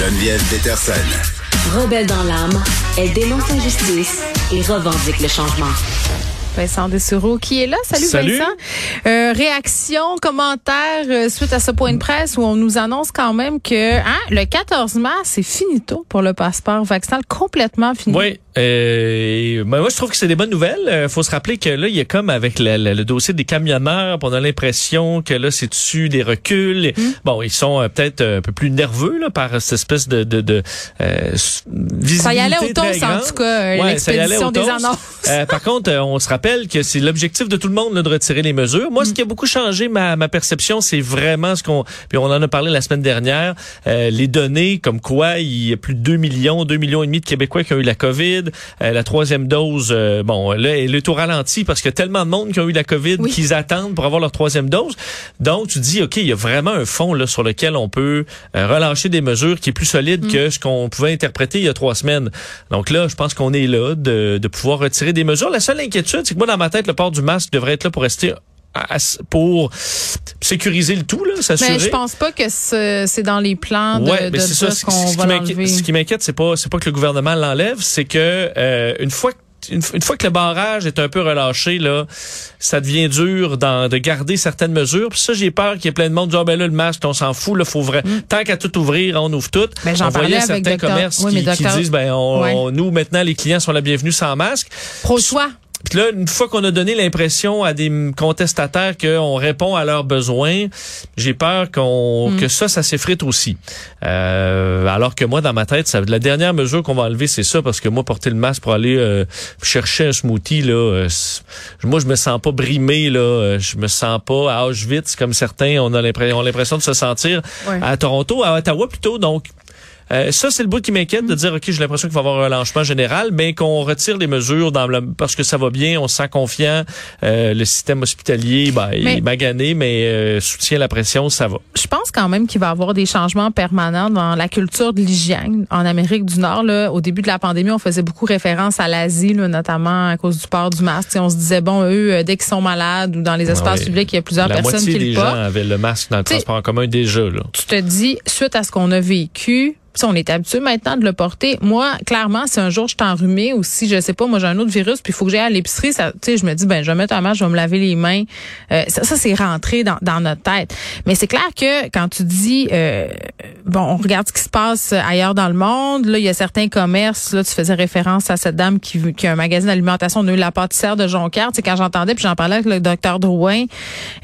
Geneviève Peterson. Rebelle dans l'âme, elle dénonce l'injustice et revendique le changement. Vincent Dessureau qui est là. Salut, Salut. Vincent. Euh, réaction, commentaire euh, suite à ce point de presse où on nous annonce quand même que hein, le 14 mars, c'est finito pour le passeport vaccinal, complètement fini. Oui. Euh, ben moi, je trouve que c'est des bonnes nouvelles. Euh, faut se rappeler que là, il y a comme avec le, le- le dossier des camionneurs, on a l'impression que là, c'est dessus des reculs. Hmm. Bon, ils sont euh, peut-être un peu plus nerveux là, par cette espèce de, de, de euh, visibilité Ça y allait au toast, en tout cas, euh, Ouais, ça y allait l'expédition des annonces. Euh, par contre, euh, on se rappelle que c'est l'objectif de tout le monde là, de retirer les mesures. Moi, ce qui a beaucoup changé ma, ma perception, c'est vraiment ce qu'on... Puis on en a parlé la semaine dernière, euh, les données comme quoi il y a plus de 2 millions, 2 millions et demi de Québécois qui ont eu la COVID. Euh, la troisième dose, euh, bon, là, elle est au ralenti parce qu'il y a tellement de monde qui ont eu la COVID Oui. qu'ils attendent pour avoir leur troisième dose. Donc, tu dis, OK, il y a vraiment un fond là, sur lequel on peut euh, relâcher des mesures qui est plus solide Mm. que ce qu'on pouvait interpréter il y a trois semaines. Donc là, je pense qu'on est là de, de pouvoir retirer des mesures. La seule inquiétude, c'est que moi, dans ma tête, le port du masque devrait être là pour rester pour sécuriser le tout, là, s'assurer. Mais je pense pas que ce- c'est dans les plans de, Ouais, de c'est ça. Ce, qu'on va qui m'inquiète, l'enlever. ce qui m'inquiète, c'est pas, c'est pas que le gouvernement l'enlève, c'est que euh, une fois que une, une fois que le barrage est un peu relâché, là, ça devient dur d'en- de garder certaines mesures. Puis ça, j'ai peur qu'il y ait plein de monde qui disent, ah, ben là, le masque, on s'en fout, là, faut vrai. Tant qu'à tout ouvrir, on ouvre tout. Mm. Ben, j'en on voyait certains docteur- commerces oui, qui, disent, ben, on, Ouais. on- nous, maintenant, les clients sont la bienvenue sans masque. Pro-choix. Puis là, une fois qu'on a donné l'impression à des contestataires qu'on répond à leurs besoins, j'ai peur qu'on Mm. que ça, ça s'effrite aussi. Euh, alors que moi, dans ma tête, ça, la dernière mesure qu'on va enlever, c'est ça, parce que moi, porter le masque pour aller euh, chercher un smoothie, là, euh, moi, je me sens pas brimé, là, je me sens pas à Auschwitz comme certains on a l'impression, ont l'impression de se sentir Ouais. à Toronto, à Ottawa plutôt. Donc, euh, ça, c'est le bout qui m'inquiète de dire, OK, j'ai l'impression qu'il va y avoir un relâchement général, mais qu'on retire les mesures dans le, parce que ça va bien, on se sent confiant. Euh, le système hospitalier, ben, il est magané, mais euh, soutient la pression, ça va. Je pense quand même qu'il va y avoir des changements permanents dans la culture de l'hygiène en Amérique du Nord. Là, au début de la pandémie, on faisait beaucoup référence à l'Asie, notamment à cause du port du masque. Tu sais, on se disait, bon, eux, euh, dès qu'ils sont malades ou dans les espaces ouais. publics, il y a plusieurs la personnes moitié qui des le gens portent. avaient le masque dans le T'sais- transport en commun déjà, là. tu te dis, suite à ce qu'on a vécu, si on est habitué maintenant de le porter. Moi, clairement, si un jour je suis enrhumée ou si, je sais pas, moi j'ai un autre virus, puis il faut que j'aille à l'épicerie, ça, tu sais, je me dis, ben, je vais mettre un masque, je vais me laver les mains. Euh, ça, ça c'est rentré dans, dans notre tête. Mais c'est clair que quand tu dis, euh, bon, on regarde ce qui se passe ailleurs dans le monde, là, il y a certains commerces, là, tu faisais référence à cette dame qui, qui a un magasin d'alimentation, on a eu la pâtissière de Jonquière, tu sais, quand j'entendais, puis j'en parlais avec le docteur Drouin,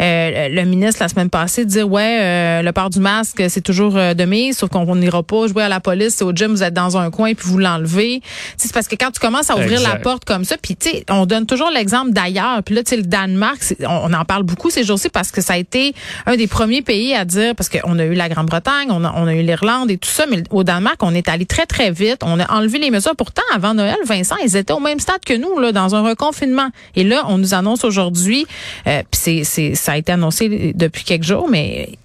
euh, le ministre la semaine passée, dire, ouais, euh, le port du masque, c'est toujours euh, de mise, sauf qu'on n'ira pas jouer à la police, c'est au gym, vous êtes dans un coin, puis vous l'enlevez. C'est parce que quand tu commences à ouvrir la porte comme ça, puis tu sais, on donne toujours l'exemple d'ailleurs, puis là, tu sais, le Danemark, on, on en parle beaucoup ces jours-ci parce que ça a été un des premiers pays à dire, parce qu'on a eu la Grande-Bretagne, on a, on a eu l'Irlande et tout ça, mais au Danemark, on est allé très, très vite, on a enlevé les mesures. Pourtant, avant Noël, Vincent, ils étaient au même stade que nous, là, dans un reconfinement. Et là, on nous annonce aujourd'hui, euh, puis c'est, c'est, ça a été annoncé depuis quelques jours, mais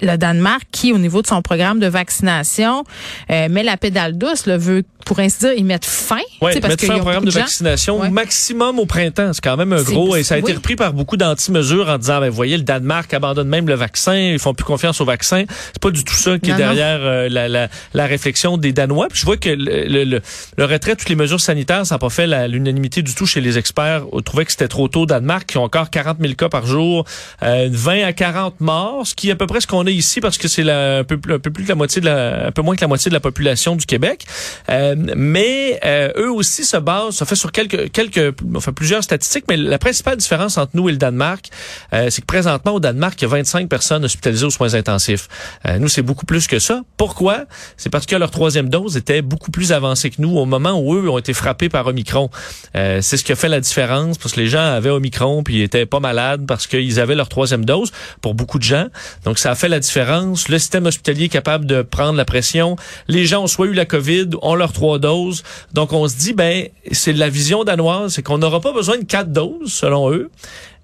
le Danemark qui, au niveau de son programme de vaccination, euh, met la pédale douce, le veut, pour ainsi dire, y mettre fin. Oui, parce mettre fin au programme de vaccination Ouais. maximum au printemps. C'est quand même un gros. Et ça a été oui. repris par beaucoup d'anti-mesures en disant, ben, voyez, le Danemark abandonne même le vaccin. Ils font plus confiance au vaccin. C'est pas du tout ça qui Non, est derrière euh, la, la, la réflexion des Danois. Puis je vois que le, le, le, le retrait de toutes les mesures sanitaires, ça n'a pas fait l'unanimité du tout chez les experts. On trouvait que c'était trop tôt au Danemark, qui ont encore 40 000 cas par jour, euh, 20 à 40 morts, ce qui est à peu près ce qu'on ici parce que c'est un peu, un peu plus que la moitié de la, un peu moins que la moitié de la population du Québec. Euh, mais euh, eux aussi se basent, ça fait sur quelques, quelques, enfin plusieurs statistiques, mais la principale différence entre nous et le Danemark, euh, c'est que présentement au Danemark, il y a 25 personnes hospitalisées aux soins intensifs. Euh, nous, c'est beaucoup plus que ça. Pourquoi? C'est parce que leur troisième dose était beaucoup plus avancée que nous au moment où eux ont été frappés par Omicron. Euh, c'est ce qui a fait la différence parce que les gens avaient Omicron puis ils étaient pas malades parce qu'ils avaient leur troisième dose pour beaucoup de gens. Donc ça a fait la différence. Le système hospitalier est capable de prendre la pression. Les gens ont soit eu la COVID, ont leurs trois doses. Donc on se dit ben c'est la vision danoise, c'est qu'on n'aura pas besoin de quatre doses selon eux.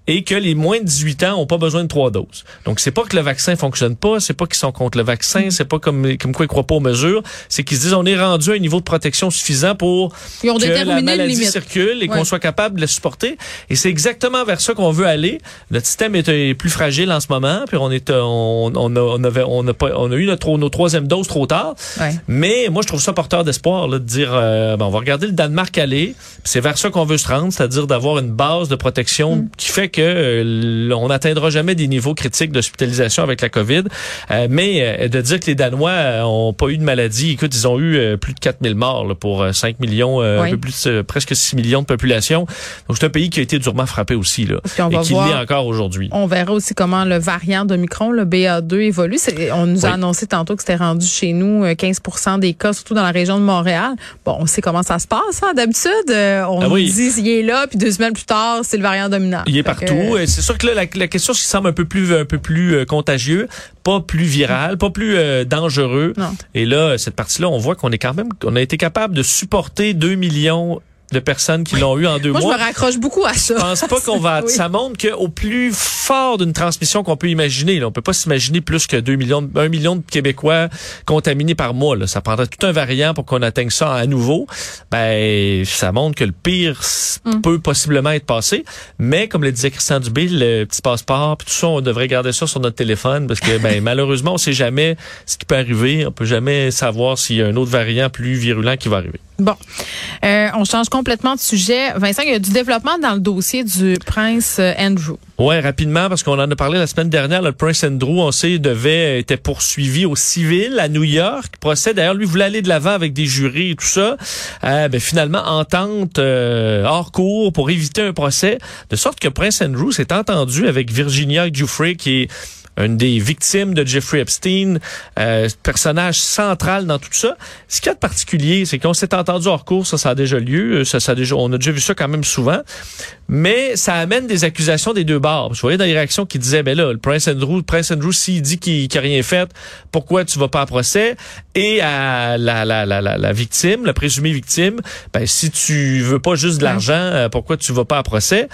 Et que les moins de 18 ans ont pas besoin de trois doses. Donc c'est pas que le vaccin fonctionne pas, c'est pas qu'ils sont contre le vaccin, c'est pas comme comme quoi ils croient pas aux mesures, c'est qu'ils se disent on est rendu à un niveau de protection suffisant pour que la maladie circule et Ouais. qu'on soit capable de le supporter. Et c'est exactement vers ça qu'on veut aller. Notre système est, est plus fragile en ce moment, puis on est, on, on a, on avait, on a pas, on a eu notre, nos troisième doses trop tard. Ouais. Mais moi, je trouve ça porteur d'espoir de dire, euh, ben, on va regarder le Danemark aller. C'est vers ça qu'on veut se rendre, c'est-à-dire d'avoir une base de protection Mm. qui fait que euh, on n'atteindra jamais des niveaux critiques d'hospitalisation avec la COVID. Euh, mais euh, de dire que les Danois ont pas eu de maladie, écoute, ils ont eu plus de 4000 morts là, pour euh, 5 millions, Oui. un peu plus, presque 6 millions de population. Donc c'est un pays qui a été durement frappé aussi là, et qui l'est encore aujourd'hui. On verra aussi comment le variant de Micron, le BA2, évolue. On nous a Oui. annoncé tantôt que c'était rendu chez nous euh, 15% des cas, surtout dans la région de Montréal. Bon, on sait comment ça se passe. Hein? D'habitude, on Ah nous oui. dit il est là, puis deux semaines plus tard, c'est le variant dominant. Il est partout. Et C'est sûr que là, la, la question qui semble un peu plus, un peu plus euh, contagieux, pas plus viral, pas plus euh, dangereux. Non. Et là, cette partie-là, on voit qu'on est quand même, qu'on a été capable de supporter 2 millions de personnes qui l'ont eu en deux Moi, je mois. me raccroche beaucoup à ça. Je pense pas qu'on va. Oui. Ça montre qu'au plus fort d'une transmission qu'on peut imaginer, là, on peut pas s'imaginer plus que 2 millions, de- 1 million de Québécois contaminés par mois. Là. Ça prendrait tout un variant pour qu'on atteigne ça à nouveau. Ben, ça montre que le pire Mm. peut possiblement être passé. Mais comme le disait Christian Dubé, le petit passeport, puis tout ça, on devrait garder ça sur notre téléphone parce que ben malheureusement, on sait jamais ce qui peut arriver. On peut jamais savoir s'il y a un autre variant plus virulent qui va arriver. Bon, Euh, on change complètement de sujet. Vincent, il y a du développement dans le dossier du prince euh, Andrew. Ouais, rapidement, parce qu'on en a parlé la semaine dernière, le Prince Andrew, on sait, devait était poursuivi au civil à New York. Procès, d'ailleurs, lui voulait aller de l'avant avec des jurys et tout ça. Euh, ben, finalement, entente euh, hors cours pour éviter un procès, de sorte que Prince Andrew s'est entendu avec Virginia Giuffre, qui une des victimes de Jeffrey Epstein, euh, personnage central dans tout ça. Ce qu'il y a de particulier, c'est qu'on s'est entendu hors cours, ça, ça a déjà lieu, ça, ça a déjà, on a déjà vu ça quand même souvent, mais ça amène des accusations des deux bords. Je voyais dans les réactions qui disaient, ben là, le Prince Andrew, le Prince Andrew, s'il dit qu'il n'a rien fait, pourquoi tu vas pas à procès? Et à la, la, la, la, la victime, la présumée victime, ben si tu veux pas juste de l'argent, euh, pourquoi tu vas pas à procès?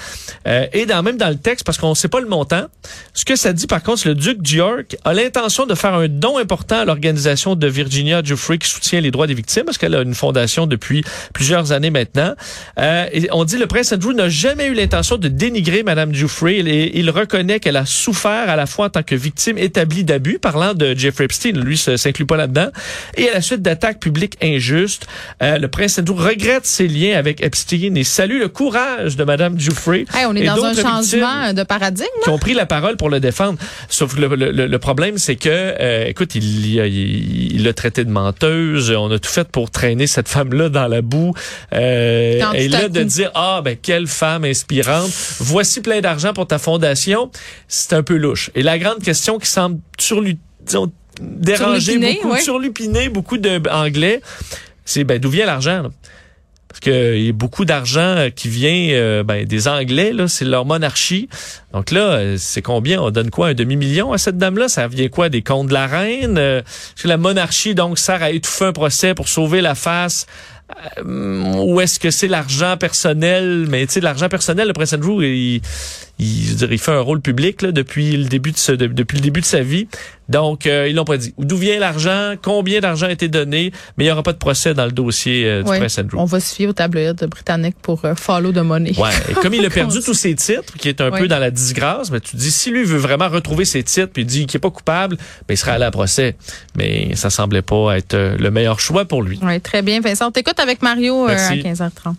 Euh, et dans, même dans le texte, parce qu'on sait pas le montant, ce que ça dit par contre, c'est le duc d'York a l'intention de faire un don important à l'organisation de Virginia Giuffre qui soutient les droits des victimes, parce qu'elle a une fondation depuis plusieurs années maintenant. Euh, et on dit le prince Andrew n'a jamais eu l'intention de dénigrer Madame Giuffre. Il, il reconnaît qu'elle a souffert à la fois en tant que victime établie d'abus, parlant de Jeffrey Epstein, lui ça s'inclut pas là-dedans, et à la suite d'attaques publiques injustes. Euh, le prince Andrew regrette ses liens avec Epstein et salue le courage de Madame Giuffre. Hey, on est et dans un changement de paradigme. qui ont pris la parole pour le défendre. Sauf que le, le- le problème, c'est que, euh, écoute, il l'a il, il traité de menteuse. On a tout fait pour traîner cette femme-là dans la boue. Euh, Quand et là, de dire, ah, ben, quelle femme inspirante. Voici plein d'argent pour ta fondation. C'est un peu louche. Et la grande question qui semble sur lui, disons, déranger beaucoup, ouais. surlupiner beaucoup de Anglais, c'est ben, d'où vient l'argent, là? Parce qu'il y a beaucoup d'argent euh, qui vient euh, ben, des Anglais, là, c'est leur monarchie. Donc là, euh, c'est combien? On donne quoi? Un demi-million à cette dame-là? Ça vient quoi? Des comptes de la reine? Est-ce que la monarchie, donc, sert à étouffer un procès pour sauver la face? Ou est-ce que c'est l'argent personnel? Mais tu sais, l'argent personnel, le prince Andrew, il, il, je il fait un rôle public là, depuis le début de sa vie. Donc, euh, ils l'ont pas dit. D'où vient l'argent? Combien d'argent a été donné? Mais il n'y aura pas de procès dans le dossier euh, du Ouais. prince Andrew. On va se fier au tabloïd britannique pour euh, follow the money. Ouais. Et comme il a perdu tous ses titres, qui est un peu dans la disgrâce, mais tu dis, si lui veut vraiment retrouver ses titres, puis il dit qu'il est pas coupable, ben, il sera allé à procès. Mais ça semblait pas être euh, le meilleur choix pour lui. Ouais, très bien, Vincent. On t'écoute avec Mario à Merci. 15h30.